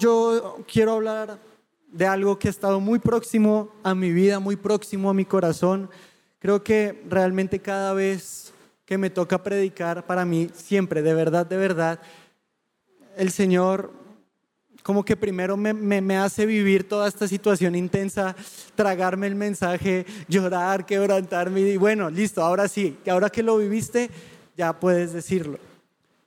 Yo quiero hablar de algo que ha estado muy próximo a mi vida, muy próximo a mi corazón. Creo que realmente cada vez que me toca predicar, para mí, siempre, de verdad, de verdad, el Señor como que primero me, hace vivir toda esta situación intensa, tragarme el mensaje, llorar, quebrantarme y bueno, listo, ahora sí, ahora que lo viviste, ya puedes decirlo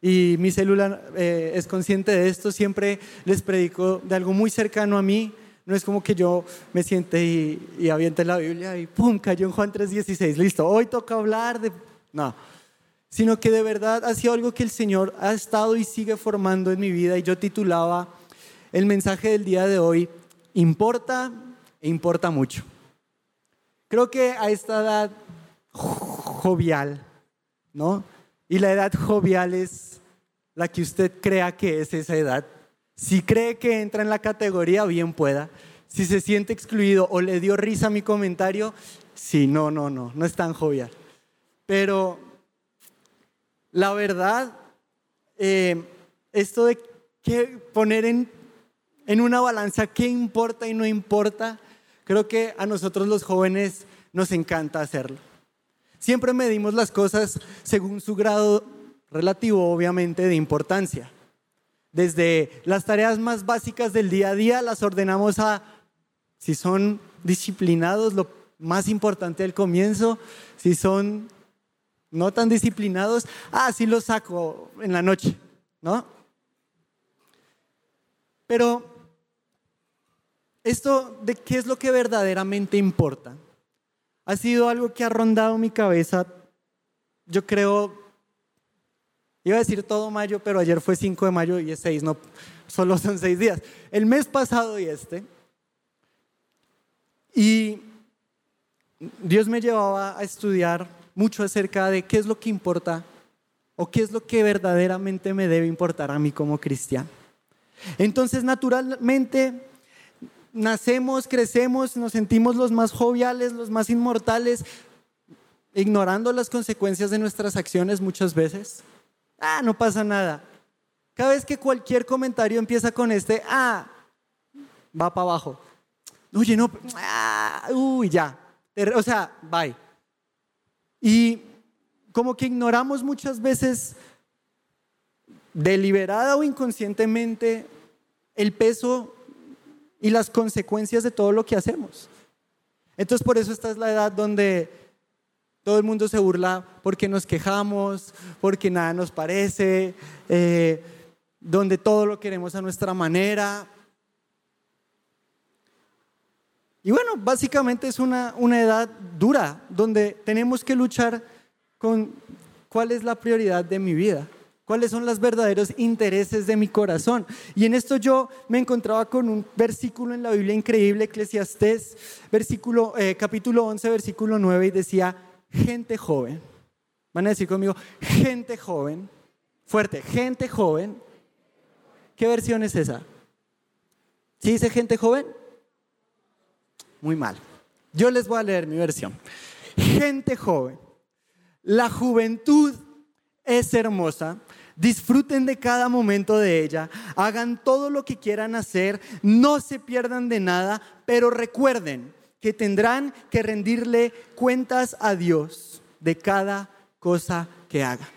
y mi célula eh, es consciente de esto, siempre les predico de algo muy cercano a mí. No es como que yo me siente y, y aviente la Biblia y ¡pum! cayó en Juan 3:16. Listo, hoy toca hablar de... No, sino que de verdad ha sido algo que el Señor ha estado y sigue formando en mi vida. Y yo titulaba el mensaje del día de hoy, importa e importa mucho. Creo que a esta edad jovial, ¿no? Y la edad jovial es la que usted crea que es esa edad. Si cree que entra en la categoría, bien pueda. Si se siente excluido o le dio risa mi comentario, sí, no, no, no, no es tan jovial. Pero la verdad, eh, esto de que poner en, en una balanza qué importa y no importa, creo que a nosotros los jóvenes nos encanta hacerlo. Siempre medimos las cosas según su grado relativo, obviamente, de importancia. Desde las tareas más básicas del día a día las ordenamos a si son disciplinados, lo más importante al comienzo, si son no tan disciplinados, ah, sí los saco en la noche, ¿no? Pero esto de qué es lo que verdaderamente importa ha sido algo que ha rondado mi cabeza, yo creo, iba a decir todo mayo, pero ayer fue 5 de mayo y es 6, no, solo son 6 días. El mes pasado y este. Y Dios me llevaba a estudiar mucho acerca de qué es lo que importa o qué es lo que verdaderamente me debe importar a mí como cristiano. Entonces, naturalmente, nacemos, crecemos, nos sentimos los más joviales, los más inmortales, ignorando las consecuencias de nuestras acciones muchas veces. Ah, no pasa nada. Cada vez que cualquier comentario empieza con este, ah, va para abajo. Oye, no, ah, uy, ya. O sea, bye. Y como que ignoramos muchas veces, deliberada o inconscientemente, el peso y las consecuencias de todo lo que hacemos. Entonces por eso esta es la edad donde todo el mundo se burla porque nos quejamos, porque nada nos parece, eh, donde todo lo queremos a nuestra manera. Y bueno, básicamente es una, una edad dura, donde tenemos que luchar con cuál es la prioridad de mi vida cuáles son los verdaderos intereses de mi corazón. Y en esto yo me encontraba con un versículo en la Biblia increíble, Eclesiastés, eh, capítulo 11, versículo 9, y decía, gente joven. Van a decir conmigo, gente joven, fuerte, gente joven. ¿Qué versión es esa? ¿Sí dice gente joven? Muy mal. Yo les voy a leer mi versión. Gente joven. La juventud es hermosa, disfruten de cada momento de ella, hagan todo lo que quieran hacer, no se pierdan de nada, pero recuerden que tendrán que rendirle cuentas a Dios de cada cosa que hagan.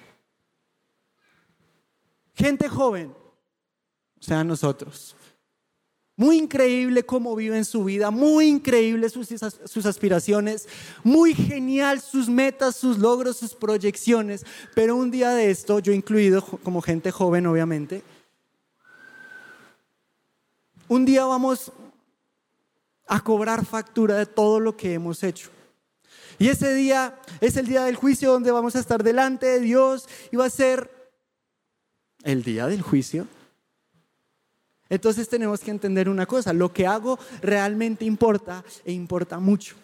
Gente joven, o sea, nosotros, muy increíble cómo viven su vida, muy increíble sus, sus, aspiraciones, muy genial sus metas, sus logros, sus proyecciones. Pero un día de esto, yo incluido como gente joven obviamente, un día vamos a cobrar factura de todo lo que hemos hecho. Y ese día es el día del juicio donde vamos a estar delante de Dios y va a ser el día del juicio entonces tenemos que entender una cosa, lo que hago realmente importa e importa mucho.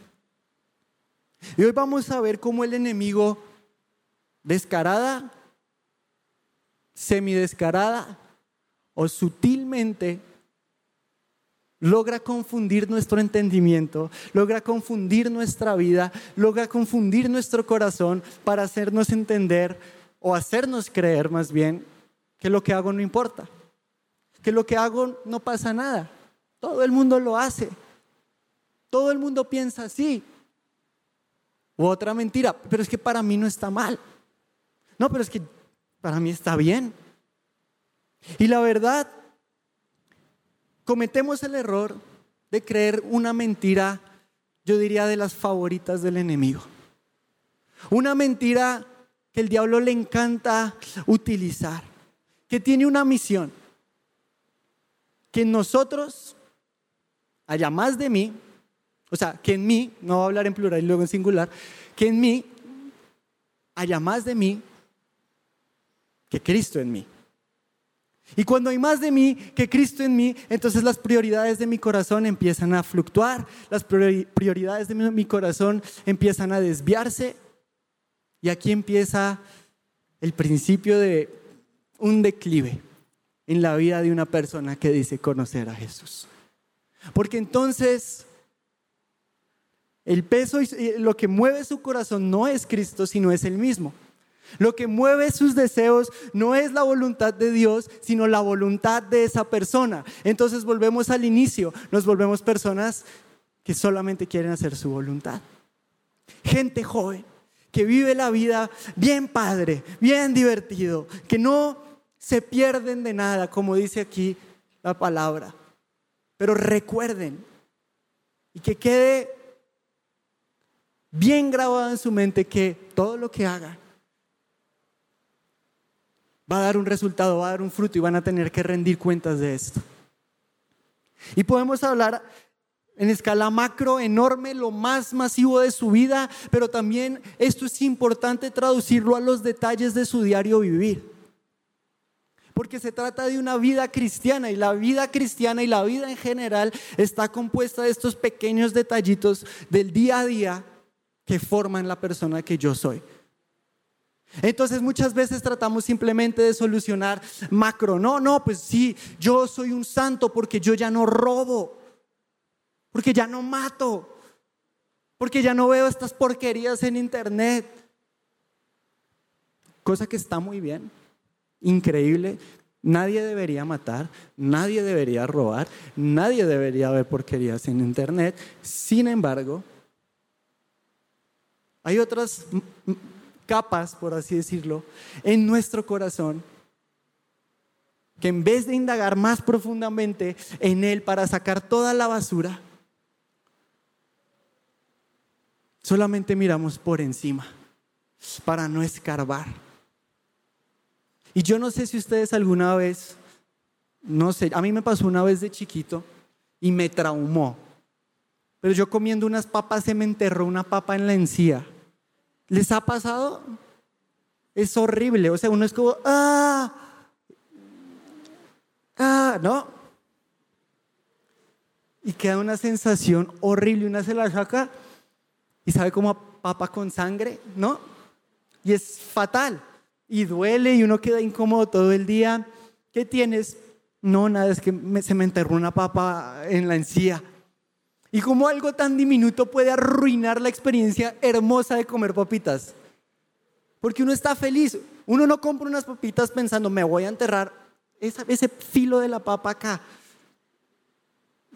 Y hoy vamos a ver cómo el enemigo descarada, semidescarada o sutilmente logra confundir nuestro entendimiento, logra confundir nuestra vida, logra confundir nuestro corazón para hacernos entender o hacernos creer más bien que lo que hago no importa. Que lo que hago no pasa nada. Todo el mundo lo hace. Todo el mundo piensa así. O otra mentira, pero es que para mí no está mal. No, pero es que para mí está bien. Y la verdad, cometemos el error de creer una mentira, yo diría, de las favoritas del enemigo. Una mentira que el diablo le encanta utilizar, que tiene una misión, que en nosotros haya más de mí, o sea, que en mí, no voy a hablar en plural y luego en singular, que en mí haya más de mí que Cristo en mí. Y cuando hay más de mí que Cristo en mí, entonces las prioridades de mi corazón empiezan a fluctuar, las prioridades de mi corazón empiezan a desviarse. Y aquí empieza el principio de un declive en la vida de una persona que dice conocer a Jesús. Porque entonces el peso y lo que mueve su corazón no es Cristo, sino es el mismo. Lo que mueve sus deseos no es la voluntad de Dios, sino la voluntad de esa persona. Entonces volvemos al inicio, nos volvemos personas que solamente quieren hacer su voluntad. Gente joven que vive la vida bien padre, bien divertido, que no se pierden de nada, como dice aquí la palabra. Pero recuerden y que quede bien grabado en su mente que todo lo que hagan va a dar un resultado, va a dar un fruto y van a tener que rendir cuentas de esto. Y podemos hablar en escala macro, enorme, lo más masivo de su vida, pero también esto es importante traducirlo a los detalles de su diario vivir. Porque se trata de una vida cristiana y la vida cristiana y la vida en general está compuesta de estos pequeños detallitos del día a día que forman la persona que yo soy. Entonces muchas veces tratamos simplemente de solucionar macro. No, no, pues sí, yo soy un santo porque yo ya no robo, porque ya no mato, porque ya no veo estas porquerías en internet. Cosa que está muy bien, increíble. Nadie debería matar, nadie debería robar, nadie debería ver porquerías en internet. Sin embargo, hay otras capas, por así decirlo, en nuestro corazón, que en vez de indagar más profundamente en Él para sacar toda la basura, solamente miramos por encima para no escarbar. Y yo no sé si ustedes alguna vez, no sé, a mí me pasó una vez de chiquito y me traumó. Pero yo comiendo unas papas se me enterró una papa en la encía. ¿Les ha pasado? Es horrible. O sea, uno es como, ah, ah, ¿no? Y queda una sensación horrible. Una se la saca y sabe como papa con sangre, ¿no? Y es fatal. Y duele y uno queda incómodo todo el día. ¿Qué tienes? No, nada, es que se me enterró una papa en la encía. Y cómo algo tan diminuto puede arruinar la experiencia hermosa de comer papitas. Porque uno está feliz. Uno no compra unas papitas pensando, me voy a enterrar ese filo de la papa acá.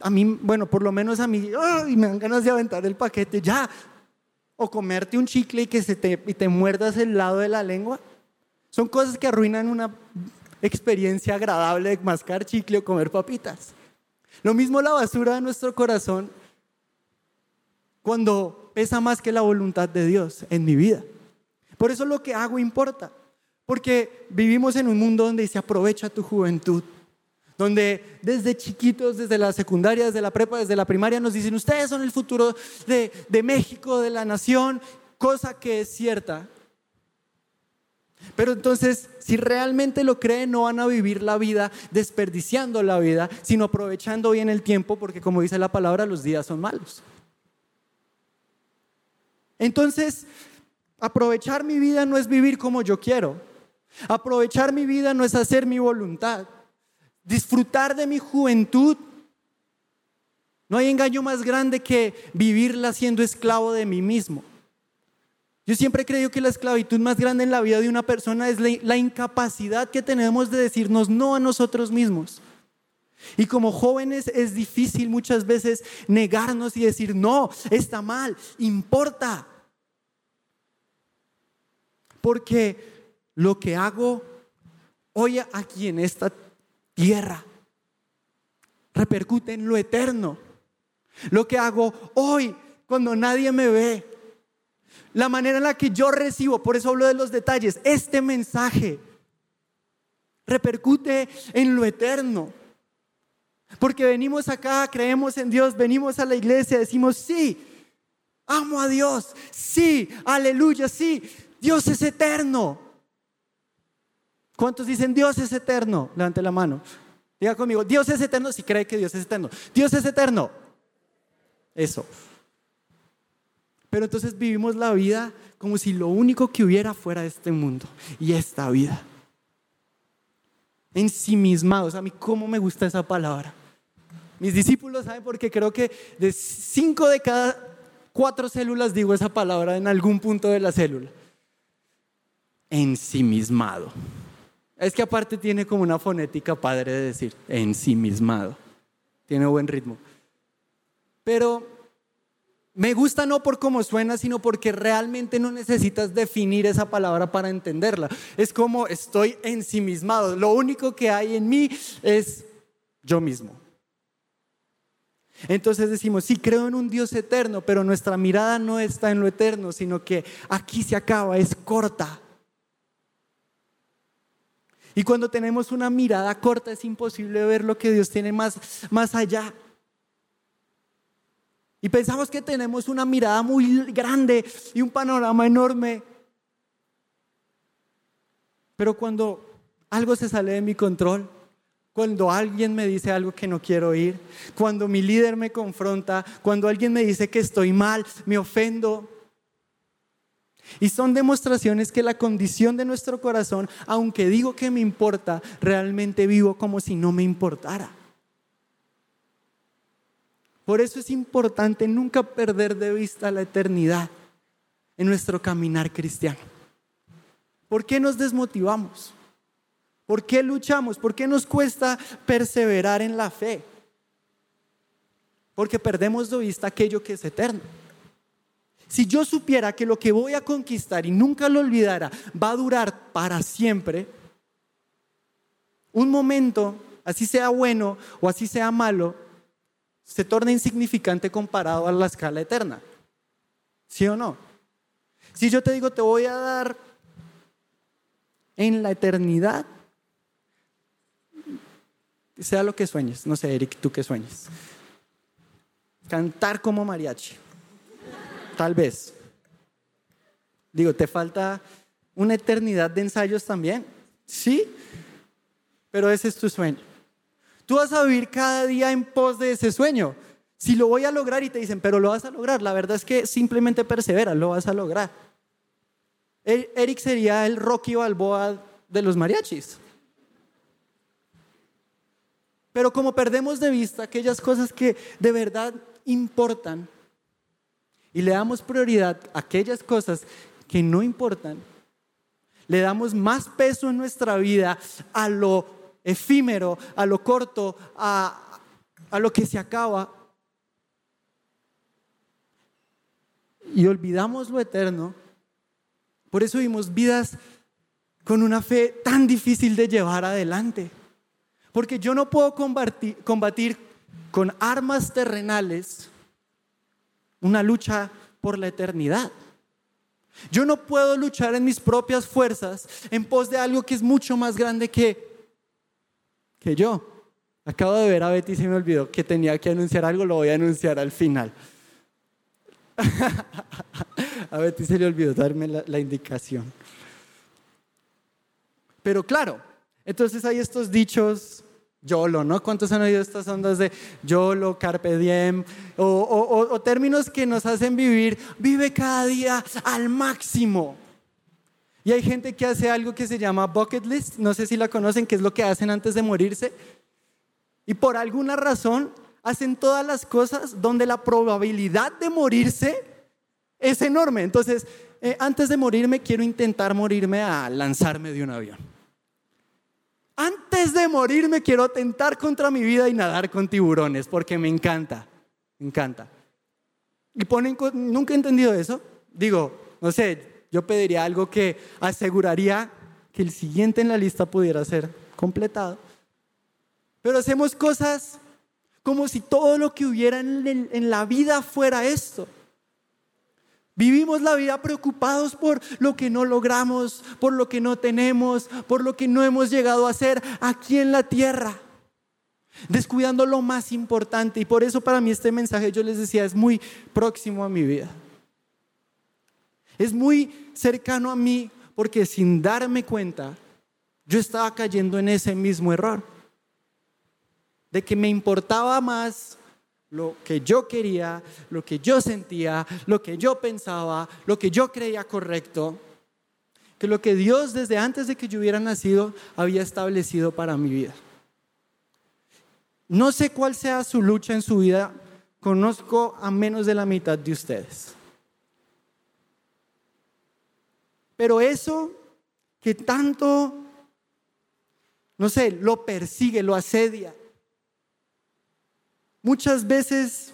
A mí, bueno, por lo menos a mí, y me dan ganas de aventar el paquete, ya. O comerte un chicle y que se te, y te muerdas el lado de la lengua. Son cosas que arruinan una experiencia agradable de mascar chicle o comer papitas. Lo mismo la basura de nuestro corazón cuando pesa más que la voluntad de Dios en mi vida. Por eso lo que hago importa, porque vivimos en un mundo donde se aprovecha tu juventud, donde desde chiquitos, desde la secundaria, desde la prepa, desde la primaria, nos dicen, ustedes son el futuro de, de México, de la nación, cosa que es cierta. Pero entonces, si realmente lo creen, no van a vivir la vida desperdiciando la vida, sino aprovechando bien el tiempo, porque como dice la palabra, los días son malos. Entonces, aprovechar mi vida no es vivir como yo quiero. Aprovechar mi vida no es hacer mi voluntad. Disfrutar de mi juventud. No hay engaño más grande que vivirla siendo esclavo de mí mismo. Yo siempre he creído que la esclavitud más grande en la vida de una persona es la, incapacidad que tenemos de decirnos no a nosotros mismos. Y como jóvenes es difícil muchas veces negarnos y decir, no, está mal, importa. Porque lo que hago hoy aquí en esta tierra repercute en lo eterno. Lo que hago hoy cuando nadie me ve. La manera en la que yo recibo, por eso hablo de los detalles, este mensaje repercute en lo eterno. Porque venimos acá, creemos en Dios, venimos a la iglesia, decimos, sí, amo a Dios, sí, aleluya, sí, Dios es eterno. ¿Cuántos dicen Dios es eterno? Levante la mano. Diga conmigo, Dios es eterno si cree que Dios es eterno. Dios es eterno. Eso. Pero entonces vivimos la vida como si lo único que hubiera fuera este mundo y esta vida. Ensimismados. A mí, ¿cómo me gusta esa palabra? Mis discípulos saben porque creo que de cinco de cada cuatro células digo esa palabra en algún punto de la célula. Ensimismado. Es que aparte tiene como una fonética padre de decir ensimismado. Tiene buen ritmo. Pero me gusta no por cómo suena, sino porque realmente no necesitas definir esa palabra para entenderla. Es como estoy ensimismado. Lo único que hay en mí es yo mismo. Entonces decimos, sí, creo en un Dios eterno, pero nuestra mirada no está en lo eterno, sino que aquí se acaba, es corta. Y cuando tenemos una mirada corta es imposible ver lo que Dios tiene más, más allá. Y pensamos que tenemos una mirada muy grande y un panorama enorme. Pero cuando algo se sale de mi control, cuando alguien me dice algo que no quiero oír, cuando mi líder me confronta, cuando alguien me dice que estoy mal, me ofendo. Y son demostraciones que la condición de nuestro corazón, aunque digo que me importa, realmente vivo como si no me importara. Por eso es importante nunca perder de vista la eternidad en nuestro caminar cristiano. ¿Por qué nos desmotivamos? ¿Por qué luchamos? ¿Por qué nos cuesta perseverar en la fe? Porque perdemos de vista aquello que es eterno. Si yo supiera que lo que voy a conquistar y nunca lo olvidara va a durar para siempre, un momento, así sea bueno o así sea malo, se torna insignificante comparado a la escala eterna. ¿Sí o no? Si yo te digo, te voy a dar en la eternidad, sea lo que sueñes, no sé, Eric, tú qué sueñes. Cantar como mariachi, tal vez. Digo, te falta una eternidad de ensayos también, ¿sí? Pero ese es tu sueño. Tú vas a vivir cada día en pos de ese sueño. Si lo voy a lograr y te dicen, pero lo vas a lograr, la verdad es que simplemente persevera, lo vas a lograr. E-, Eric sería el Rocky Balboa de los mariachis. Pero como perdemos de vista aquellas cosas que de verdad importan y le damos prioridad a aquellas cosas que no importan, le damos más peso en nuestra vida a lo efímero, a lo corto, a, a lo que se acaba. Y olvidamos lo eterno. Por eso vimos vidas con una fe tan difícil de llevar adelante. Porque yo no puedo combatir, combatir con armas terrenales una lucha por la eternidad. Yo no puedo luchar en mis propias fuerzas en pos de algo que es mucho más grande que que yo. Acabo de ver a Betty y se me olvidó que tenía que anunciar algo, lo voy a anunciar al final. a Betty se le olvidó darme la, indicación. Pero claro, entonces hay estos dichos YOLO, ¿no? ¿Cuántos han oído estas ondas de YOLO, Carpe Diem? O, o, o, términos que nos hacen vivir, vive cada día al máximo. Y hay gente que hace algo que se llama bucket list, no sé si la conocen, que es lo que hacen antes de morirse. Y por alguna razón hacen todas las cosas donde la probabilidad de morirse es enorme. Entonces, eh, antes de morirme quiero intentar morirme a lanzarme de un avión. Antes de morir me quiero atentar contra mi vida y nadar con tiburones, porque me encanta, me encanta. Y ponen, nunca he entendido eso. Digo, no sé, yo pediría algo que aseguraría que el siguiente en la lista pudiera ser completado. Pero hacemos cosas como si todo lo que hubiera en, la vida fuera esto. Vivimos la vida preocupados por lo que no logramos, por lo que no tenemos, por lo que no hemos llegado a hacer aquí en la tierra, descuidando lo más importante. Y por eso para mí este mensaje, yo les decía, es muy próximo a mi vida. Es muy cercano a mí porque sin darme cuenta, yo estaba cayendo en ese mismo error. De que me importaba más lo que yo quería, lo que yo sentía, lo que yo pensaba, lo que yo creía correcto, que lo que Dios desde antes de que yo hubiera nacido había establecido para mi vida. No sé cuál sea su lucha en su vida, conozco a menos de la mitad de ustedes. Pero eso que tanto, no sé, lo persigue, lo asedia, muchas veces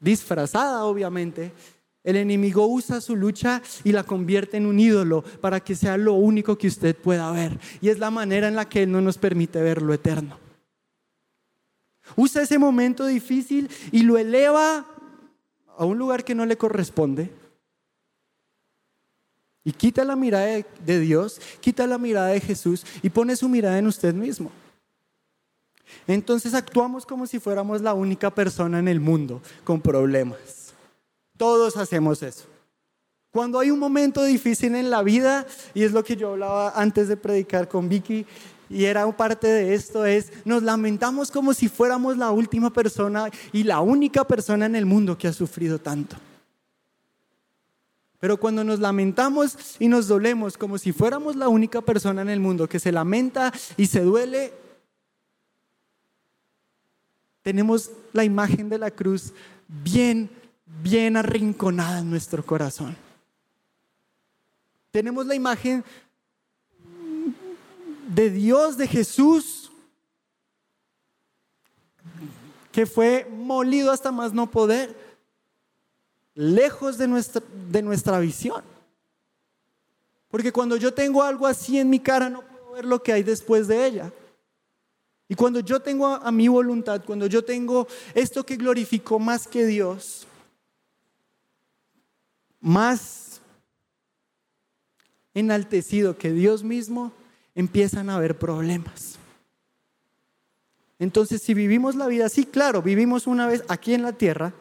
disfrazada obviamente, el enemigo usa su lucha y la convierte en un ídolo para que sea lo único que usted pueda ver. Y es la manera en la que Él no nos permite ver lo eterno. Usa ese momento difícil y lo eleva a un lugar que no le corresponde. Y quita la mirada de Dios, quita la mirada de Jesús y pone su mirada en usted mismo. Entonces actuamos como si fuéramos la única persona en el mundo con problemas. Todos hacemos eso. Cuando hay un momento difícil en la vida, y es lo que yo hablaba antes de predicar con Vicky, y era parte de esto, es nos lamentamos como si fuéramos la última persona y la única persona en el mundo que ha sufrido tanto. Pero cuando nos lamentamos y nos dolemos como si fuéramos la única persona en el mundo que se lamenta y se duele, tenemos la imagen de la cruz bien, bien arrinconada en nuestro corazón. Tenemos la imagen de Dios, de Jesús, que fue molido hasta más no poder, lejos de nuestra, de nuestra visión. Porque cuando yo tengo algo así en mi cara, no puedo ver lo que hay después de ella. Y cuando yo tengo a, mi voluntad, cuando yo tengo esto que glorificó más que Dios, más enaltecido que Dios mismo, empiezan a haber problemas. Entonces, si vivimos la vida así, claro, vivimos una vez aquí en la tierra,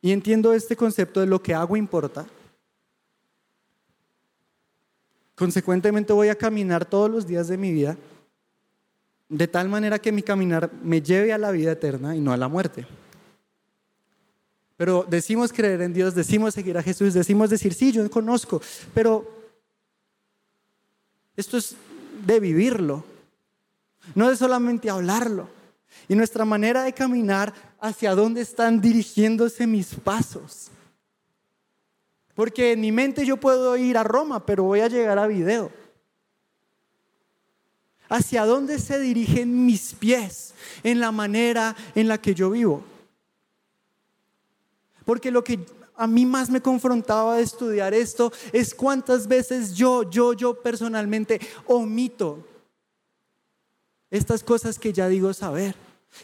y entiendo este concepto de lo que hago importa, Consecuentemente voy a caminar todos los días de mi vida de tal manera que mi caminar me lleve a la vida eterna y no a la muerte. Pero decimos creer en Dios, decimos seguir a Jesús, decimos decir, sí, yo conozco, pero esto es de vivirlo, no de solamente hablarlo. Y nuestra manera de caminar hacia dónde están dirigiéndose mis pasos. Porque en mi mente yo puedo ir a Roma, pero voy a llegar a video. ¿Hacia dónde se dirigen mis pies en la manera en la que yo vivo? Porque lo que a mí más me confrontaba de estudiar esto es cuántas veces yo, yo, yo personalmente omito estas cosas que ya digo saber,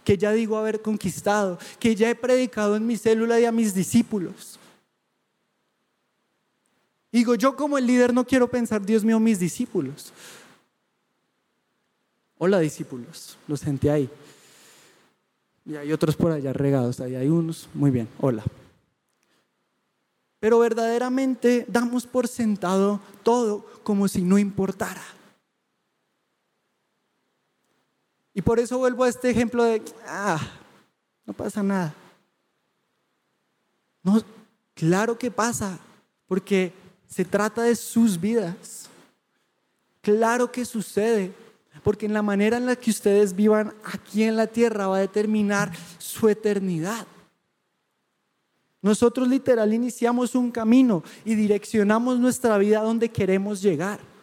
que ya digo haber conquistado, que ya he predicado en mi célula y a mis discípulos. Digo, yo como el líder no quiero pensar, Dios mío, mis discípulos. Hola discípulos, los senté ahí. Y hay otros por allá regados, ahí hay unos. Muy bien, hola. Pero verdaderamente damos por sentado todo como si no importara. Y por eso vuelvo a este ejemplo de, ah, no pasa nada. No, claro que pasa, porque se trata de sus vidas. Claro que sucede, porque en la manera en la que ustedes vivan aquí en la tierra va a determinar su eternidad. Nosotros literal iniciamos un camino y direccionamos nuestra vida donde queremos llegar.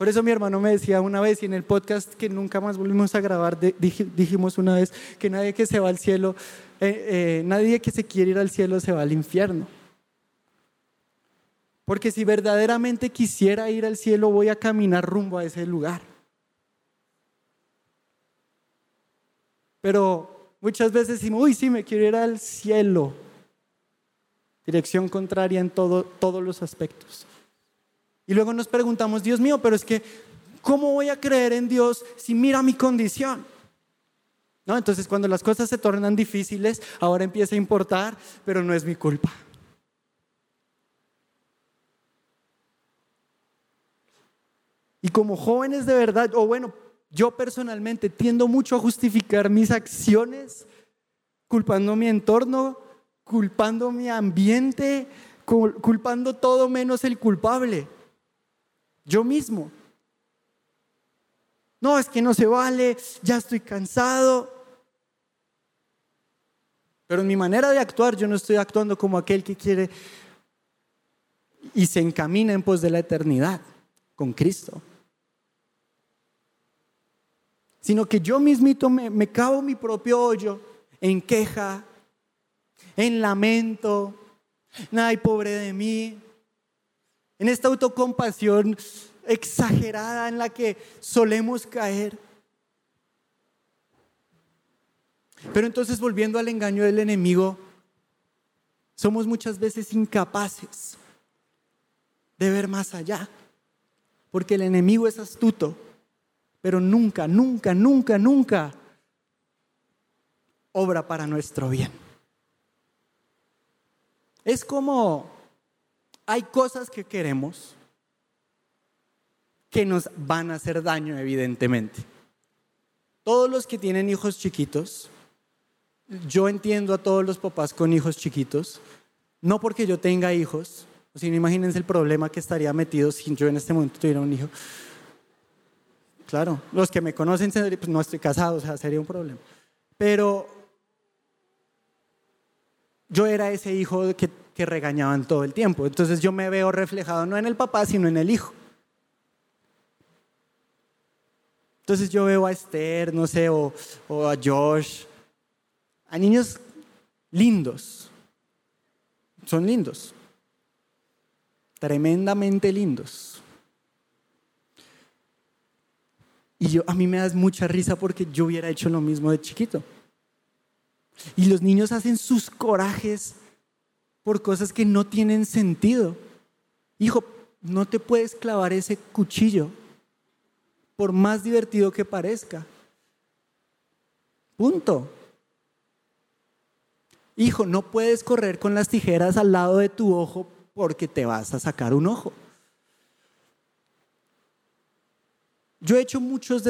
Por eso mi hermano me decía una vez y en el podcast que nunca más volvimos a grabar, dijimos una vez que nadie que se va al cielo, eh, eh, nadie que se quiere ir al cielo se va al infierno. Porque si verdaderamente quisiera ir al cielo, voy a caminar rumbo a ese lugar. Pero muchas veces decimos, uy, sí, me quiero ir al cielo. Dirección contraria en todo, todos los aspectos. Y luego nos preguntamos, Dios mío, pero es que, ¿cómo voy a creer en Dios si mira mi condición? ¿No? Entonces, cuando las cosas se tornan difíciles, ahora empieza a importar, pero no es mi culpa. Y como jóvenes de verdad, o bueno, yo personalmente tiendo mucho a justificar mis acciones culpando mi entorno, culpando mi ambiente, culpando todo menos el culpable. Yo mismo. No, es que no se vale, ya estoy cansado. Pero en mi manera de actuar, yo no estoy actuando como aquel que quiere y se encamina en pos de la eternidad con Cristo sino que yo mismito me, me cavo mi propio hoyo en queja, en lamento, ay, pobre de mí, en esta autocompasión exagerada en la que solemos caer. Pero entonces volviendo al engaño del enemigo, somos muchas veces incapaces de ver más allá, porque el enemigo es astuto pero nunca, nunca, nunca, nunca obra para nuestro bien. Es como hay cosas que queremos que nos van a hacer daño, evidentemente. Todos los que tienen hijos chiquitos, yo entiendo a todos los papás con hijos chiquitos, no porque yo tenga hijos, sino imagínense el problema que estaría metido si yo en este momento tuviera un hijo Claro, los que me conocen, pues no estoy casado, o sea, sería un problema. Pero yo era ese hijo que, que regañaban todo el tiempo. Entonces yo me veo reflejado no en el papá, sino en el hijo. Entonces yo veo a Esther, no sé, o, o, a Josh, a niños lindos. Son lindos. Tremendamente lindos. Y yo, a mí me das mucha risa porque yo hubiera hecho lo mismo de chiquito. Y los niños hacen sus corajes por cosas que no tienen sentido. Hijo, no te puedes clavar ese cuchillo, por más divertido que parezca. Punto. Hijo, no puedes correr con las tijeras al lado de tu ojo porque te vas a sacar un ojo. Yo he hecho muchos,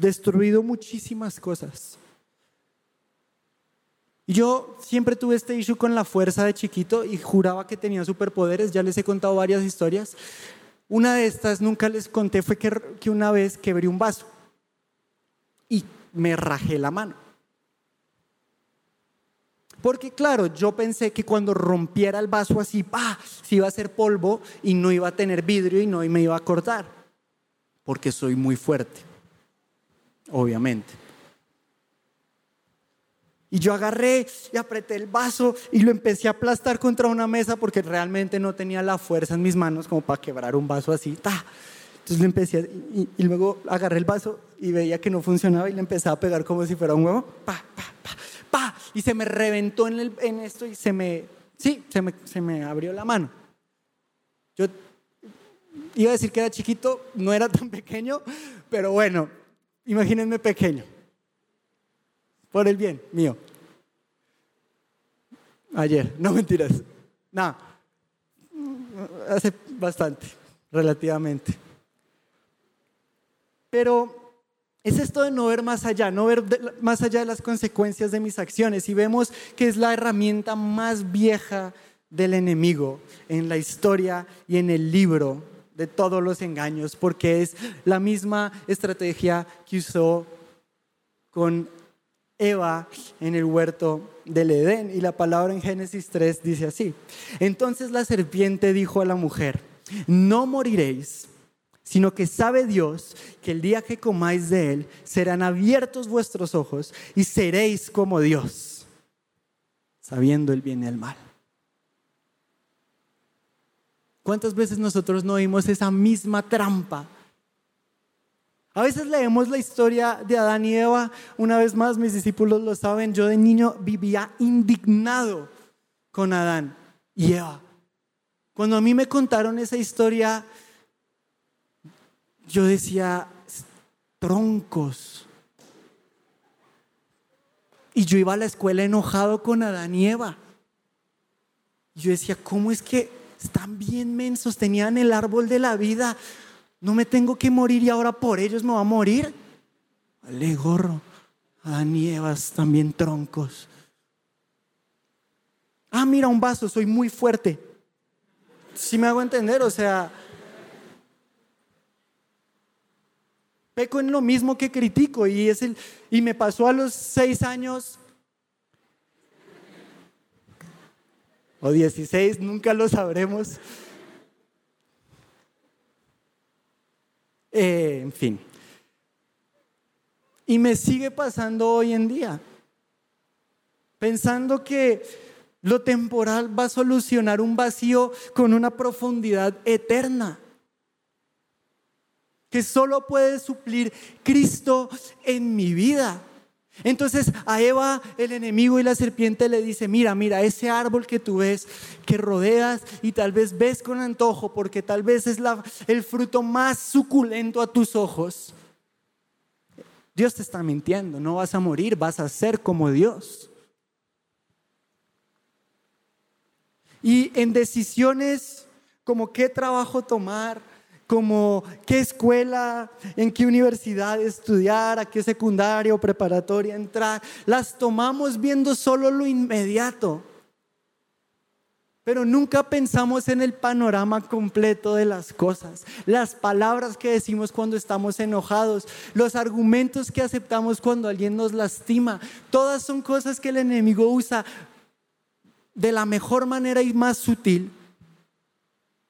destruido muchísimas cosas. Yo siempre tuve este issue con la fuerza de chiquito y juraba que tenía superpoderes. Ya les he contado varias historias. Una de estas nunca les conté fue que, que una vez quebré un vaso y me rajé la mano. Porque claro, yo pensé que cuando rompiera el vaso así, ¡pah! se iba a hacer polvo y no iba a tener vidrio y no me iba a cortar porque soy muy fuerte, obviamente. Y yo agarré y apreté el vaso y lo empecé a aplastar contra una mesa porque realmente no tenía la fuerza en mis manos como para quebrar un vaso así. Entonces lo empecé y, luego agarré el vaso y veía que no funcionaba y le empecé a pegar como si fuera un huevo. Pa, pa, pa, y se me reventó en, el, en esto y se me, sí, se me, se me abrió la mano. Yo iba a decir que era chiquito, no era tan pequeño, pero bueno, imagínense pequeño. Por el bien mío. Ayer, no mentiras. No, hace bastante, relativamente. Pero es esto de no ver más allá, no ver más allá de las consecuencias de mis acciones. Y vemos que es la herramienta más vieja del enemigo en la historia y en el libro de todos los engaños, porque es la misma estrategia que usó con Eva en el huerto del Edén. Y la palabra en Génesis 3 dice así. Entonces la serpiente dijo a la mujer, no moriréis, sino que sabe Dios que el día que comáis de él serán abiertos vuestros ojos y seréis como Dios, sabiendo el bien y el mal. ¿Cuántas veces nosotros no vimos esa misma trampa? A veces leemos la historia de Adán y Eva, una vez más mis discípulos lo saben, yo de niño vivía indignado con Adán y Eva. Cuando a mí me contaron esa historia, yo decía, troncos. Y yo iba a la escuela enojado con Adán y Eva. Yo decía, ¿cómo es que están bien mensos? Tenían el árbol de la vida. No me tengo que morir y ahora por ellos me va a morir. Vale, gorro. Adán y Eva también troncos. Ah, mira un vaso, soy muy fuerte. Si me hago entender, o sea, peco en lo mismo que critico y es el y me pasó a los seis años o dieciséis, nunca lo sabremos. Eh, en fin. Y me sigue pasando hoy en día. Pensando que lo temporal va a solucionar un vacío con una profundidad eterna que solo puede suplir Cristo en mi vida. Entonces a Eva el enemigo y la serpiente le dice, mira, mira, ese árbol que tú ves, que rodeas y tal vez ves con antojo, porque tal vez es el fruto más suculento a tus ojos. Dios te está mintiendo, no vas a morir, vas a ser como Dios. Y en decisiones como qué trabajo tomar, como qué escuela, en qué universidad estudiar, a qué secundaria o preparatoria entrar, las tomamos viendo solo lo inmediato. Pero nunca pensamos en el panorama completo de las cosas, las palabras que decimos cuando estamos enojados, los argumentos que aceptamos cuando alguien nos lastima. Todas son cosas que el enemigo usa de la mejor manera y más sutil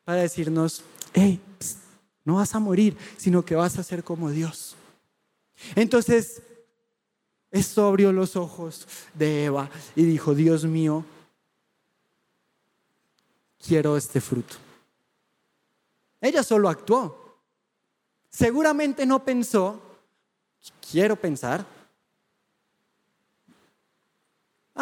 para decirnos, hey, no vas a morir, sino que vas a ser como Dios. Entonces, esto abrió los ojos de Eva y dijo, Dios mío, quiero este fruto. Ella solo actuó. Seguramente no pensó, quiero pensar,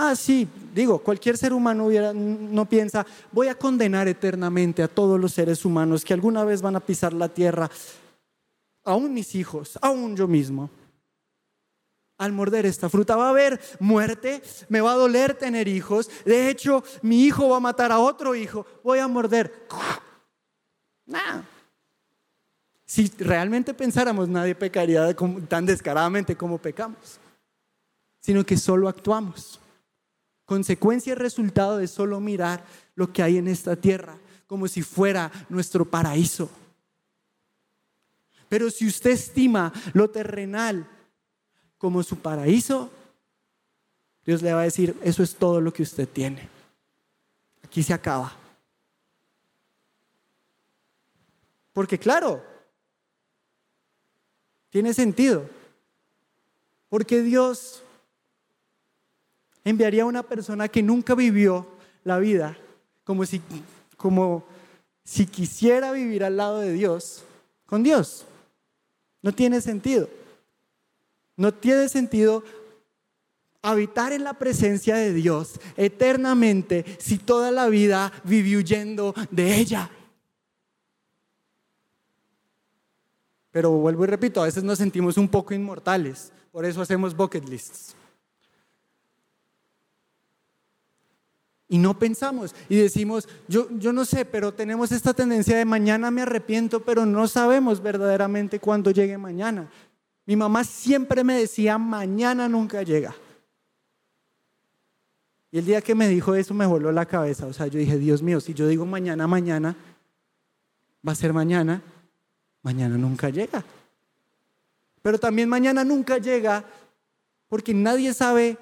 Ah, sí, digo, cualquier ser humano no piensa, voy a condenar eternamente a todos los seres humanos que alguna vez van a pisar la tierra, aún mis hijos, aún yo mismo. Al morder esta fruta va a haber muerte, me va a doler tener hijos, de hecho mi hijo va a matar a otro hijo, voy a morder. Si realmente pensáramos, nadie pecaría tan descaradamente como pecamos, sino que solo actuamos. Consecuencia y resultado de solo mirar lo que hay en esta tierra como si fuera nuestro paraíso. Pero si usted estima lo terrenal como su paraíso, Dios le va a decir, eso es todo lo que usted tiene. Aquí se acaba. Porque claro, tiene sentido. Porque Dios enviaría a una persona que nunca vivió la vida, como si, quisiera vivir al lado de Dios, con Dios. No tiene sentido. No tiene sentido habitar en la presencia de Dios eternamente si toda la vida viví huyendo de ella. Pero vuelvo y repito, a veces nos sentimos un poco inmortales, por eso hacemos bucket lists. Y no pensamos y decimos, yo, yo no sé, pero tenemos esta tendencia de mañana me arrepiento, pero no sabemos verdaderamente cuándo llegue mañana. Mi mamá siempre me decía, mañana nunca llega. Y el día que me dijo eso me voló la cabeza. O sea, yo dije, Dios mío, si yo digo mañana, mañana, va a ser mañana, mañana nunca llega. Pero también mañana nunca llega porque nadie sabe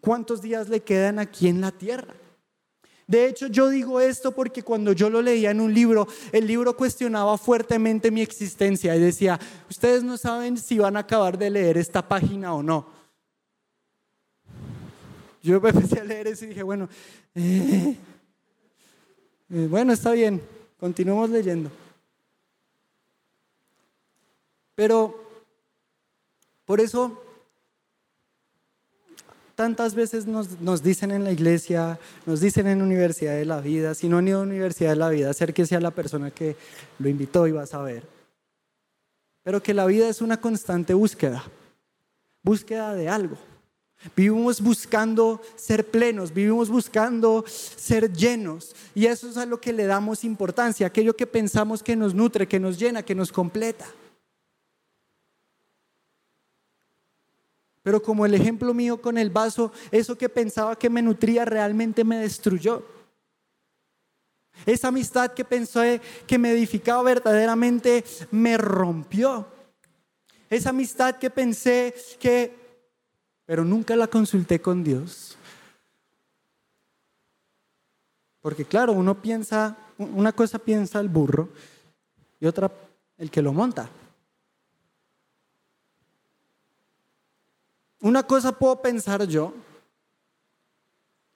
cuántos días le quedan aquí en la tierra. De hecho, yo digo esto porque cuando yo lo leía en un libro, el libro cuestionaba fuertemente mi existencia y decía, ustedes no saben si van a acabar de leer esta página o no. Yo empecé a leer eso y dije, bueno, eh, eh, bueno, está bien, continuemos leyendo. Pero por eso tantas veces nos, dicen en la iglesia, nos dicen en Universidad de la Vida, si no han ido a Universidad de la Vida, acérquese a la persona que lo invitó y vas a ver. Pero que la vida es una constante búsqueda, búsqueda de algo. Vivimos buscando ser plenos, vivimos buscando ser llenos. Y eso es a lo que le damos importancia, aquello que pensamos que nos nutre, que nos llena, que nos completa. Pero como el ejemplo mío con el vaso, eso que pensaba que me nutría realmente me destruyó. Esa amistad que pensé que me edificaba verdaderamente me rompió. Esa amistad que pensé que, pero nunca la consulté con Dios. Porque claro, uno piensa, una cosa piensa el burro y otra el que lo monta. Una cosa puedo pensar yo,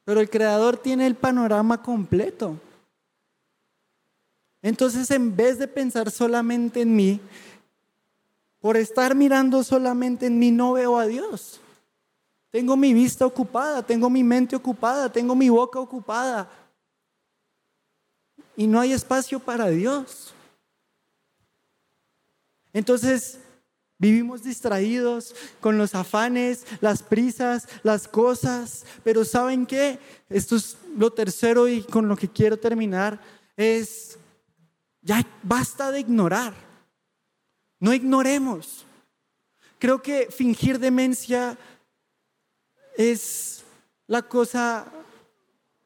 pero el creador tiene el panorama completo. Entonces, en vez de pensar solamente en mí, por estar mirando solamente en mí, no veo a Dios. Tengo mi vista ocupada, tengo mi mente ocupada, tengo mi boca ocupada. Y no hay espacio para Dios. Entonces, Vivimos distraídos con los afanes, las prisas, las cosas, pero ¿saben qué? Esto es lo tercero y con lo que quiero terminar, es, ya basta de ignorar, no ignoremos. Creo que fingir demencia es la cosa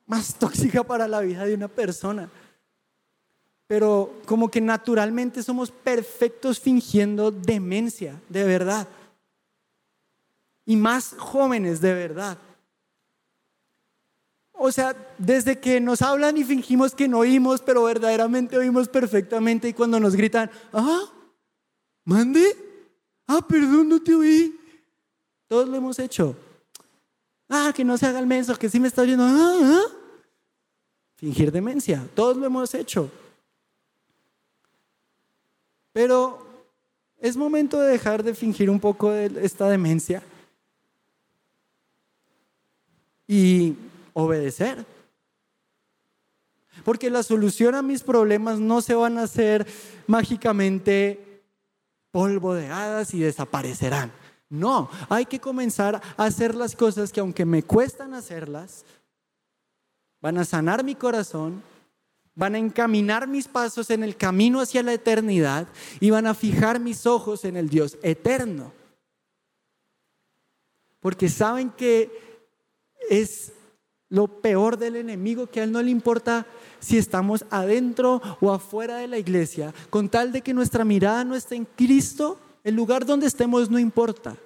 más tóxica para la vida de una persona pero como que naturalmente somos perfectos fingiendo demencia, de verdad. Y más jóvenes, de verdad. O sea, desde que nos hablan y fingimos que no oímos, pero verdaderamente oímos perfectamente y cuando nos gritan, ah, mande, ah, perdón, no te oí. Todos lo hemos hecho. Ah, que no se haga el menso, que sí me está oyendo. Ah, ah. Fingir demencia, todos lo hemos hecho. Pero es momento de dejar de fingir un poco de esta demencia y obedecer. Porque la solución a mis problemas no se van a hacer mágicamente polvo de hadas y desaparecerán. No, hay que comenzar a hacer las cosas que aunque me cuestan hacerlas, van a sanar mi corazón, van a encaminar mis pasos en el camino hacia la eternidad y van a fijar mis ojos en el Dios eterno. Porque saben que es lo peor del enemigo, que a él no le importa si estamos adentro o afuera de la iglesia, con tal de que nuestra mirada no esté en Cristo, el lugar donde estemos no importa.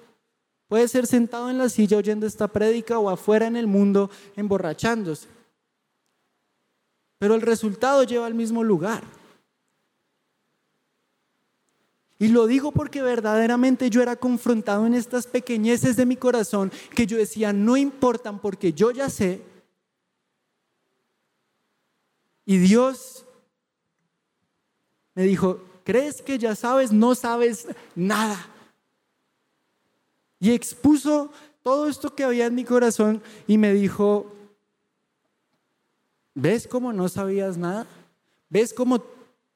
Puede ser sentado en la silla oyendo esta prédica o afuera en el mundo emborrachándose pero el resultado lleva al mismo lugar. Y lo digo porque verdaderamente yo era confrontado en estas pequeñeces de mi corazón que yo decía, no importan porque yo ya sé. Y Dios me dijo, ¿crees que ya sabes? No sabes nada. Y expuso todo esto que había en mi corazón y me dijo, ¿Ves cómo no sabías nada? ¿Ves cómo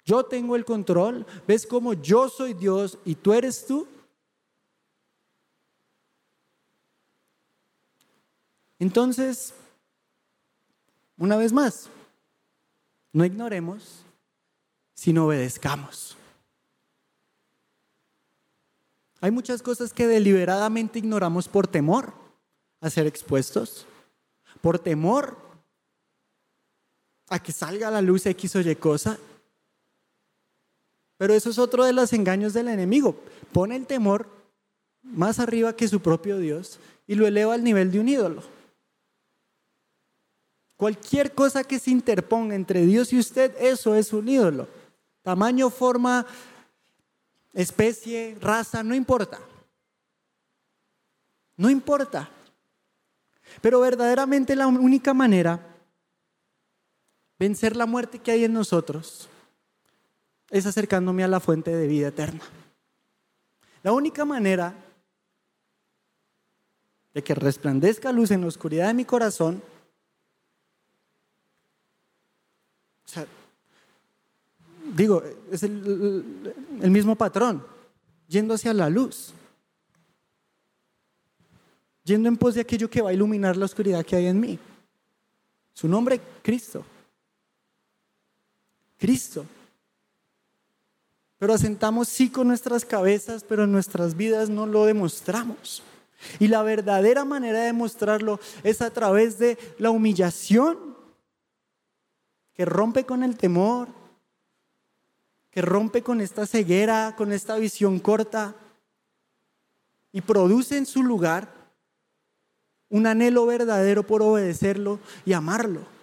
yo tengo el control? ¿Ves cómo yo soy Dios y tú eres tú? Entonces, una vez más, no ignoremos, sino obedezcamos. Hay muchas cosas que deliberadamente ignoramos por temor a ser expuestos, por temor a que salga a la luz X o Y cosa. Pero eso es otro de los engaños del enemigo. Pone el temor más arriba que su propio Dios y lo eleva al nivel de un ídolo. Cualquier cosa que se interponga entre Dios y usted, eso es un ídolo. Tamaño, forma, especie, raza, no importa. No importa. Pero verdaderamente la única manera vencer la muerte que hay en nosotros es acercándome a la fuente de vida eterna. La única manera de que resplandezca luz en la oscuridad de mi corazón, o sea, digo, es el, el mismo patrón, yendo hacia la luz, yendo en pos de aquello que va a iluminar la oscuridad que hay en mí. Su nombre, Cristo. Cristo. Pero asentamos sí con nuestras cabezas, pero en nuestras vidas no lo demostramos. Y la verdadera manera de demostrarlo es a través de la humillación, que rompe con el temor, que rompe con esta ceguera, con esta visión corta, y produce en su lugar un anhelo verdadero por obedecerlo y amarlo.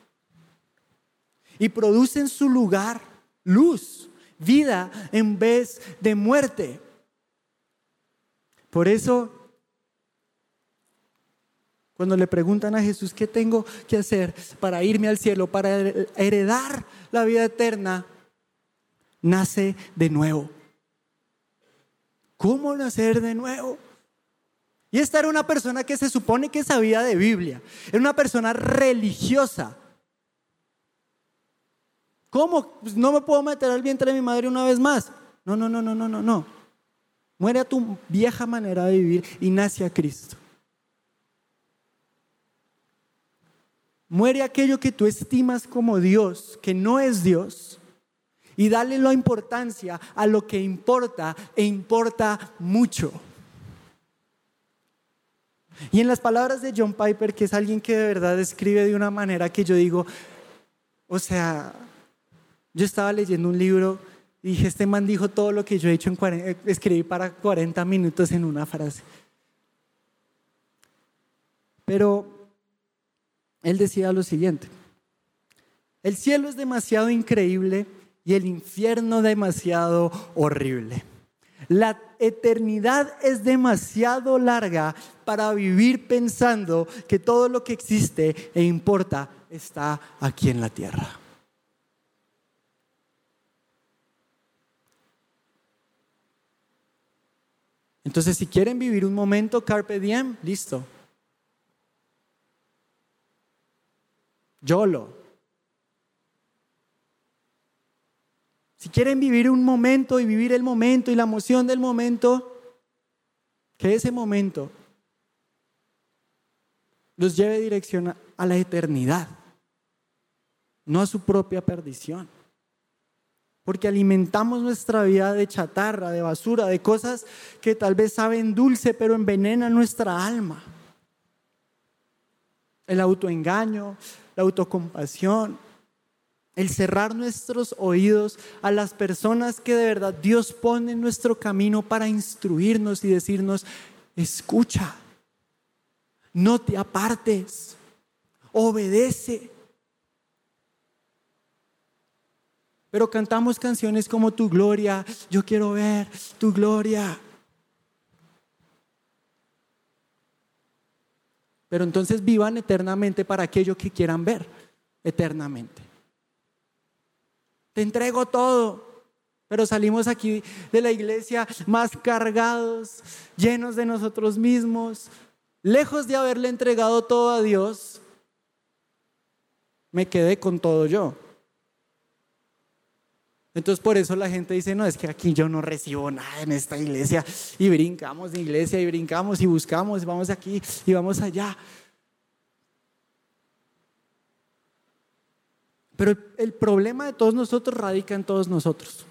Y produce en su lugar luz vida en vez de muerte. Por eso, cuando le preguntan a Jesús, ¿qué tengo que hacer para irme al cielo, para heredar la vida eterna? Nace de nuevo. ¿Cómo nacer de nuevo? Y esta era una persona que se supone que sabía de Biblia. Era una persona religiosa. ¿Cómo? Pues no me puedo meter al vientre de mi madre una vez más. No, no, no, no, no, no, no. Muere a tu vieja manera de vivir y nace a Cristo. Muere aquello que tú estimas como Dios, que no es Dios, y dale la importancia a lo que importa e importa mucho. Y en las palabras de John Piper, que es alguien que de verdad escribe de una manera que yo digo, o sea, yo estaba leyendo un libro y dije, este man dijo todo lo que yo he hecho en 40, eh, escribí para 40 minutos en una frase. Pero él decía lo siguiente, el cielo es demasiado increíble y el infierno demasiado horrible. La eternidad es demasiado larga para vivir pensando que todo lo que existe e importa está aquí en la tierra. Entonces, si quieren vivir un momento carpe diem, listo. YOLO. Si quieren vivir un momento y vivir el momento y la emoción del momento, que ese momento los lleve dirección a la eternidad, no a su propia perdición porque alimentamos nuestra vida de chatarra, de basura, de cosas que tal vez saben dulce, pero envenenan nuestra alma. El autoengaño, la autocompasión, el cerrar nuestros oídos a las personas que de verdad Dios pone en nuestro camino para instruirnos y decirnos, escucha, no te apartes, obedece. Pero cantamos canciones como Tu gloria, yo quiero ver tu gloria. Pero entonces vivan eternamente para aquello que quieran ver eternamente. Te entrego todo, pero salimos aquí de la iglesia más cargados, llenos de nosotros mismos, lejos de haberle entregado todo a Dios. Me quedé con todo yo. Entonces por eso la gente dice, no, es que aquí yo no recibo nada en esta iglesia y brincamos de iglesia y brincamos y buscamos vamos aquí y vamos allá. Pero el, problema de todos nosotros radica en todos nosotros.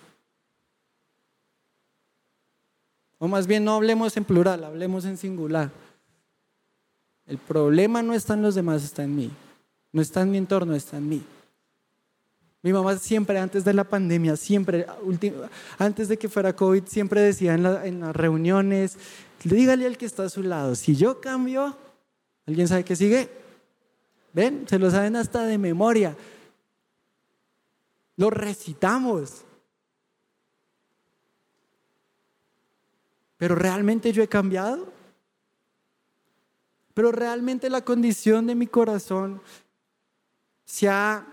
O más bien no hablemos en plural, hablemos en singular. El problema no está en los demás, está en mí. No está en mi entorno, está en mí. Mi mamá siempre, antes de la pandemia, siempre, antes de que fuera COVID, siempre decía en, en las reuniones, dígale al que está a su lado, si yo cambio, ¿alguien sabe qué sigue? ¿Ven? Se lo saben hasta de memoria. Lo recitamos. Pero realmente yo he cambiado. Pero realmente la condición de mi corazón se ha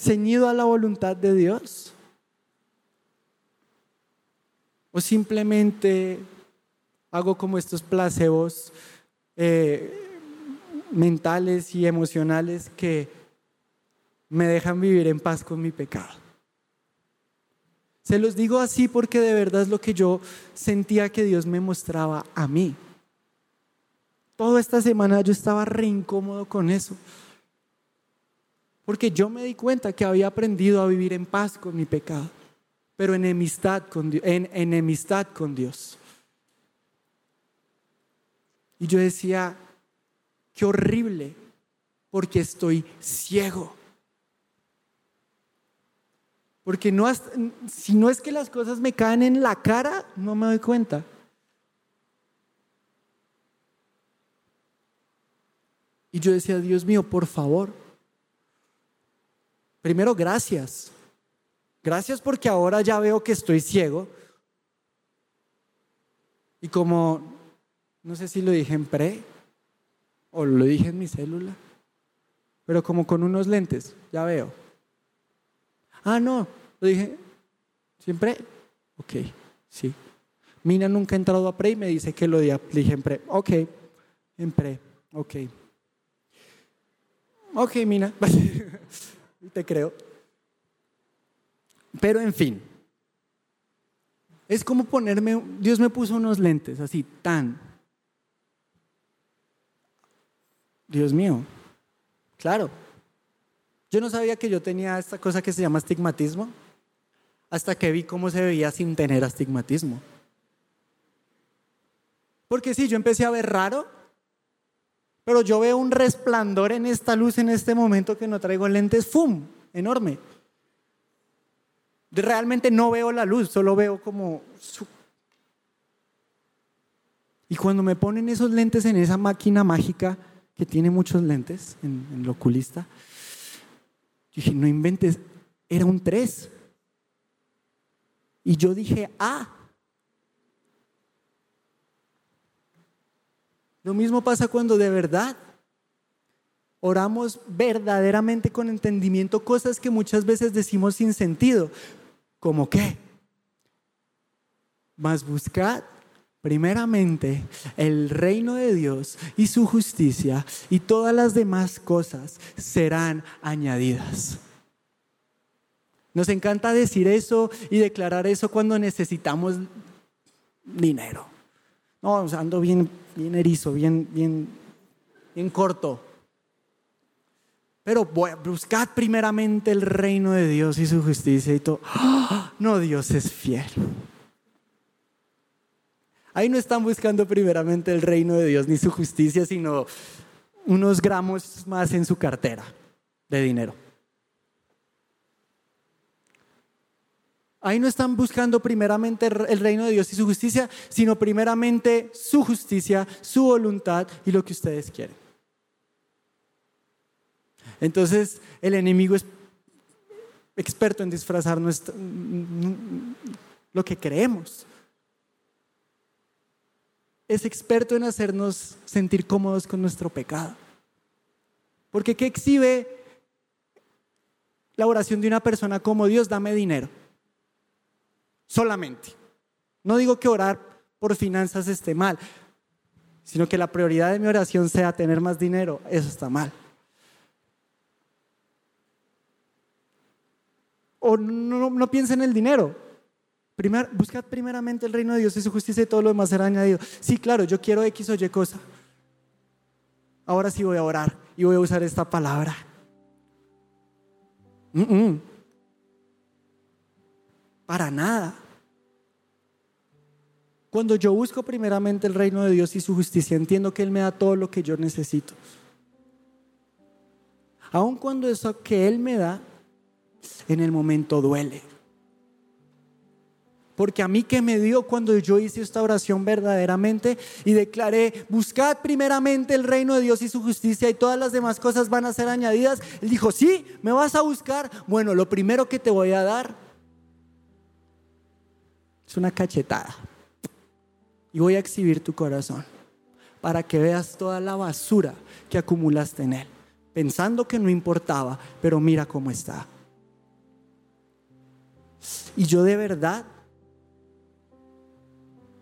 ceñido a la voluntad de Dios. O simplemente hago como estos placebos eh, mentales y emocionales que me dejan vivir en paz con mi pecado. Se los digo así porque de verdad es lo que yo sentía que Dios me mostraba a mí. Toda esta semana yo estaba re incómodo con eso. Porque yo me di cuenta que había aprendido a vivir en paz con mi pecado, pero en enemistad con Dios. En enemistad con Dios. Y yo decía, qué horrible, porque estoy ciego. Porque no, si no es que las cosas me caen en la cara, no me doy cuenta. Y yo decía, Dios mío, por favor. Primero, gracias. Gracias porque ahora ya veo que estoy ciego. Y como, no sé si lo dije en pre o lo dije en mi célula, pero como con unos lentes, ya veo. Ah, no, lo dije siempre. Ok, sí. Mina nunca ha entrado a pre y me dice que lo dije en pre. Ok, en pre, ok. Ok, Mina, te creo. Pero en fin, es como ponerme, Dios me puso unos lentes así, tan. Dios mío, claro. Yo no sabía que yo tenía esta cosa que se llama astigmatismo hasta que vi cómo se veía sin tener astigmatismo. Porque sí, yo empecé a ver raro pero yo veo un resplandor en esta luz en este momento que no traigo lentes, ¡fum! Enorme. Realmente no veo la luz, solo veo como... Y cuando me ponen esos lentes en esa máquina mágica que tiene muchos lentes en, el oculista, dije, no inventes, era un 3. Y yo dije, ah, Lo mismo pasa cuando de verdad oramos verdaderamente con entendimiento cosas que muchas veces decimos sin sentido. ¿Como qué? Mas buscad primeramente el reino de Dios y su justicia y todas las demás cosas serán añadidas. Nos encanta decir eso y declarar eso cuando necesitamos dinero. No, ando bien, bien erizo, bien, bien, bien corto. Pero buscad primeramente el reino de Dios y su justicia y todo. ¡Ah! No, Dios es fiel. Ahí no están buscando primeramente el reino de Dios ni su justicia, sino unos gramos más en su cartera de dinero. Ahí no están buscando primeramente el reino de Dios y su justicia, sino primeramente su justicia, su voluntad y lo que ustedes quieren. Entonces el enemigo es experto en disfrazar lo que creemos. Es experto en hacernos sentir cómodos con nuestro pecado. Porque ¿qué exhibe la oración de una persona como Dios? Dame dinero solamente. No digo que orar por finanzas esté mal, sino que la prioridad de mi oración sea tener más dinero. Eso está mal. O no, no, piensen en el dinero. Primer, buscad primeramente el reino de Dios y su justicia y todo lo demás será añadido. Sí, claro, yo quiero X o Y cosa. Ahora sí voy a orar y voy a usar esta palabra. Para nada. Cuando yo busco primeramente el reino de Dios y su justicia, entiendo que Él me da todo lo que yo necesito. Aun cuando eso que Él me da, en el momento duele. Porque a mí que me dio cuando yo hice esta oración verdaderamente y declaré, buscad primeramente el reino de Dios y su justicia y todas las demás cosas van a ser añadidas. Él dijo, sí, me vas a buscar. Bueno, lo primero que te voy a dar es una cachetada. Y voy a exhibir tu corazón para que veas toda la basura que acumulaste en él, pensando que no importaba, pero mira cómo está. Y yo de verdad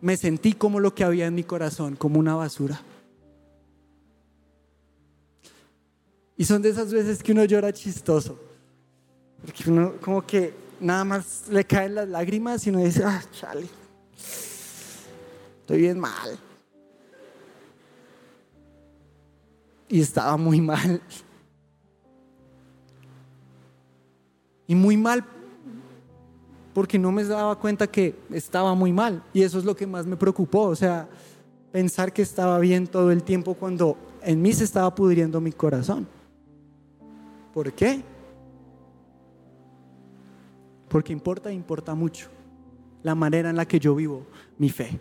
me sentí como lo que había en mi corazón, como una basura. Y son de esas veces que uno llora chistoso. Porque uno como que nada más le caen las lágrimas y uno dice, ah, chale, estoy bien mal. Y estaba muy mal. Y muy mal porque no me daba cuenta que estaba muy mal. Y eso es lo que más me preocupó. O sea, pensar que estaba bien todo el tiempo cuando en mí se estaba pudriendo mi corazón. ¿Por qué? Porque importa, importa mucho la manera en la que yo vivo mi fe.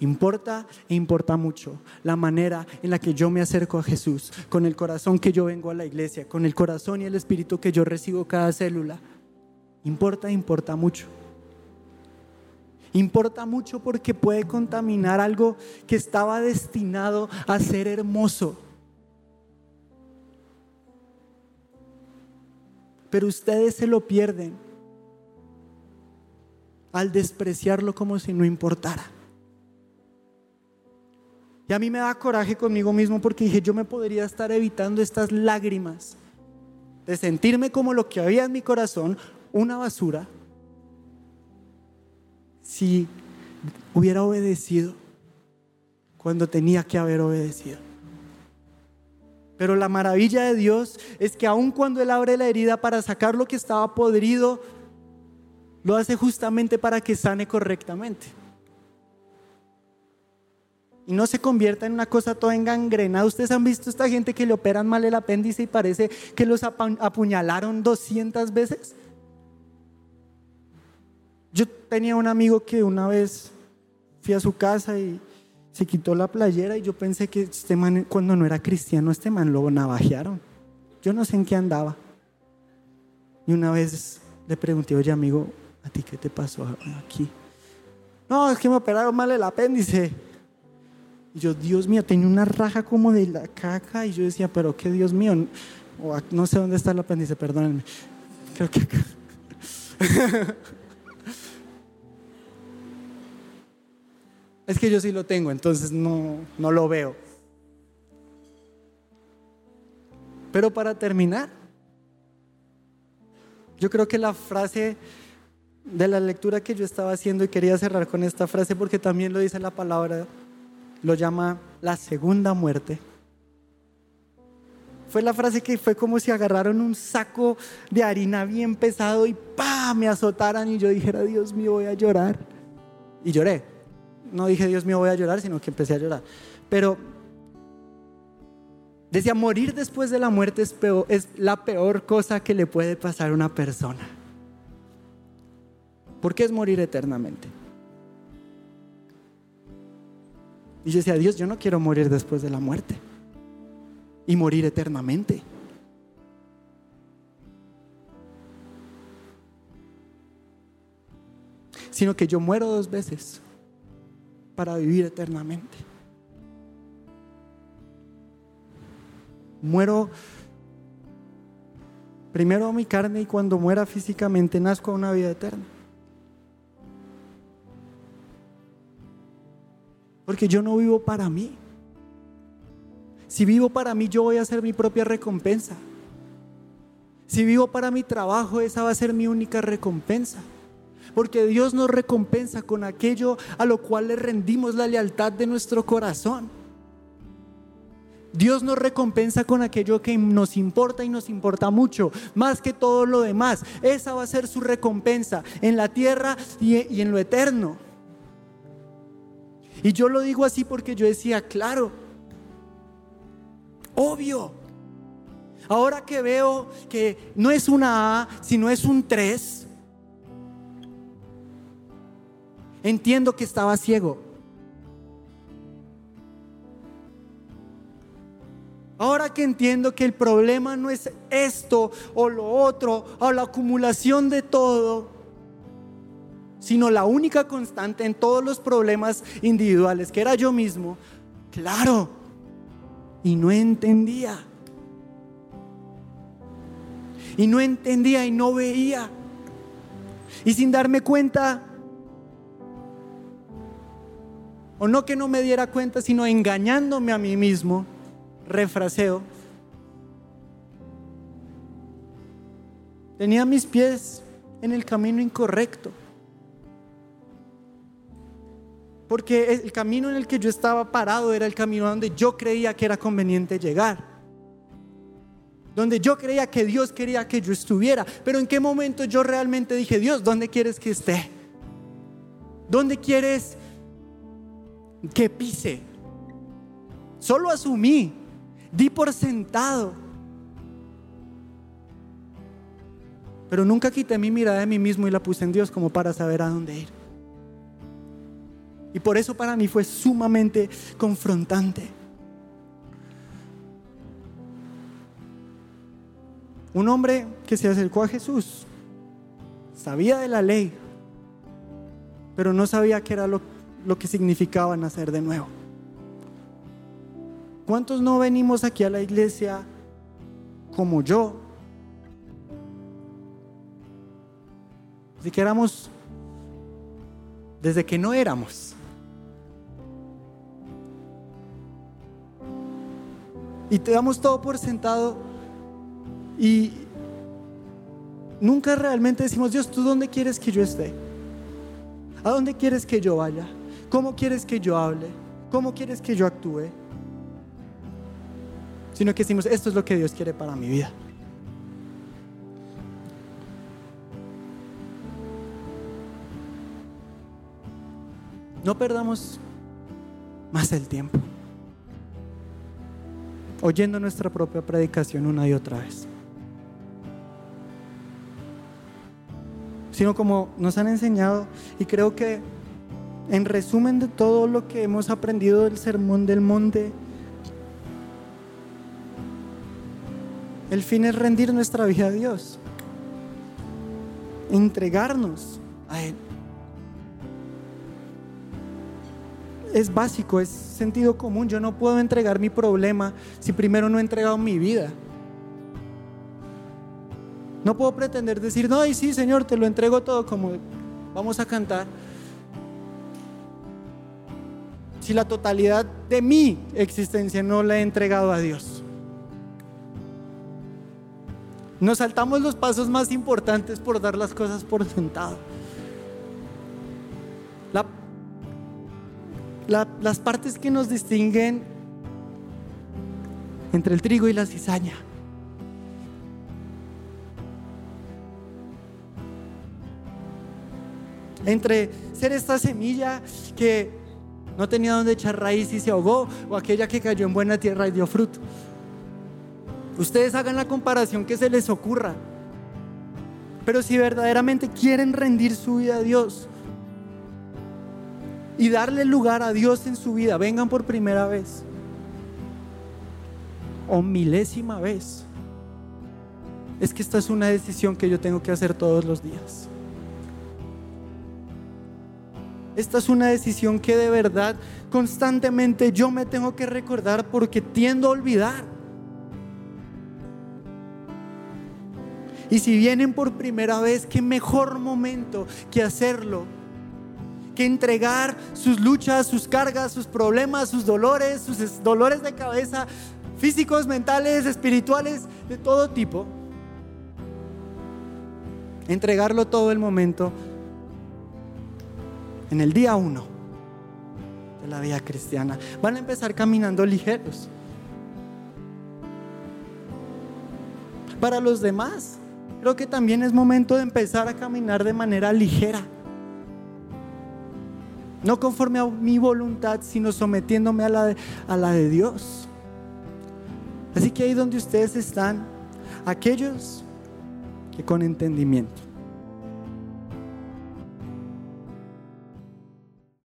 Importa e importa mucho la manera en la que yo me acerco a Jesús, con el corazón que yo vengo a la iglesia, con el corazón y el espíritu que yo recibo cada célula. Importa, importa mucho. Importa mucho porque puede contaminar algo que estaba destinado a ser hermoso. Pero ustedes se lo pierden al despreciarlo como si no importara. Y a mí me da coraje conmigo mismo porque dije, yo me podría estar evitando estas lágrimas de sentirme como lo que había en mi corazón una basura si hubiera obedecido cuando tenía que haber obedecido. Pero la maravilla de Dios es que aun cuando Él abre la herida para sacar lo que estaba podrido, lo hace justamente para que sane correctamente. Y no se convierta en una cosa toda engangrenada. Ustedes han visto esta gente que le operan mal el apéndice y parece que los apuñalaron 200 veces. Yo tenía un amigo que una vez fui a su casa y se quitó la playera y yo pensé que este cuando no era cristiano, este man lo navajearon. Yo no sé en qué andaba. Y una vez le pregunté, oye amigo, ¿a ti qué te pasó aquí? No, es que me operaron mal el apéndice. Y yo, Dios mío, tenía una raja como de la caca y yo decía, pero qué Dios mío, no sé dónde está el apéndice, perdónenme. Creo que acá. Es que yo sí lo tengo, entonces no, no lo veo. Pero para terminar, yo creo que la frase de la lectura que yo estaba haciendo y quería cerrar con esta frase porque también lo dice la palabra, lo llama la segunda muerte. Fue la frase que fue como si agarraron un saco de harina bien pesado y ¡pa! me azotaran y yo dijera, Dios mío, voy a llorar. Y lloré no dije, Dios mío, voy a llorar, sino que empecé a llorar. Pero decía, morir después de la muerte es, la peor cosa que le puede pasar a una persona. ¿Por qué es morir eternamente? Y yo decía, Dios, yo no quiero morir después de la muerte y morir eternamente. Sino que yo muero dos veces para vivir eternamente. Muero primero a mi carne y cuando muera físicamente nazco a una vida eterna. Porque yo no vivo para mí. Si vivo para mí, yo voy a hacer mi propia recompensa. Si vivo para mi trabajo, esa va a ser mi única recompensa. Porque Dios nos recompensa con aquello a lo cual le rendimos la lealtad de nuestro corazón. Dios nos recompensa con aquello que nos importa y nos importa mucho, más que todo lo demás. Esa va a ser su recompensa en la tierra y, en lo eterno. Y yo lo digo así porque yo decía, claro, obvio. Ahora que veo que no es una A, sino es un 3, Entiendo que estaba ciego. Ahora que entiendo que el problema no es esto o lo otro o la acumulación de todo, sino la única constante en todos los problemas individuales, que era yo mismo, claro, y no entendía. Y no entendía y no veía. Y sin darme cuenta, o no que no me diera cuenta, sino engañándome a mí mismo, refraseo, tenía mis pies en el camino incorrecto. Porque el camino en el que yo estaba parado era el camino donde yo creía que era conveniente llegar. Donde yo creía que Dios quería que yo estuviera. Pero en qué momento yo realmente dije, Dios, ¿dónde quieres que esté? ¿Dónde quieres que pise? Solo asumí, di por sentado. Pero nunca quité mi mirada de mí mismo y la puse en Dios como para saber a dónde ir. Y por eso para mí fue sumamente confrontante. Un hombre que se acercó a Jesús sabía de la ley, pero no sabía qué era lo, lo que significaba nacer de nuevo. ¿Cuántos no venimos aquí a la iglesia como yo? Si que éramos desde que no éramos. y te damos todo por sentado y nunca realmente decimos, Dios, ¿tú dónde quieres que yo esté? ¿A dónde quieres que yo vaya? ¿Cómo quieres que yo hable? ¿Cómo quieres que yo actúe? Sino que decimos, esto es lo que Dios quiere para mi vida. No perdamos más el tiempo oyendo nuestra propia predicación una y otra vez. Sino como nos han enseñado, y creo que en resumen de todo lo que hemos aprendido del sermón del monte, el fin es rendir nuestra vida a Dios, entregarnos a Él. es básico, es sentido común. Yo no puedo entregar mi problema si primero no he entregado mi vida. No puedo pretender decir, no, y sí, Señor, te lo entrego todo como vamos a cantar. Si la totalidad de mi existencia no la he entregado a Dios. Nos saltamos los pasos más importantes por dar las cosas por sentado. La las partes que nos distinguen entre el trigo y la cizaña. Entre ser esta semilla que no tenía donde echar raíz y se ahogó, o aquella que cayó en buena tierra y dio fruto. Ustedes hagan la comparación que se les ocurra. Pero si verdaderamente quieren rendir su vida a Dios, y darle lugar a Dios en su vida, vengan por primera vez o milésima vez, es que esta es una decisión que yo tengo que hacer todos los días. Esta es una decisión que de verdad constantemente yo me tengo que recordar porque tiendo a olvidar. Y si vienen por primera vez, qué mejor momento que hacerlo que entregar sus luchas, sus cargas, sus problemas, sus dolores, sus dolores de cabeza, físicos, mentales, espirituales, de todo tipo. Entregarlo todo el momento en el día uno de la vida cristiana. Van a empezar caminando ligeros. Para los demás, creo que también es momento de empezar a caminar de manera ligera no conforme a mi voluntad, sino sometiéndome a la de, a la de Dios. Así que ahí donde ustedes están, aquellos que con entendimiento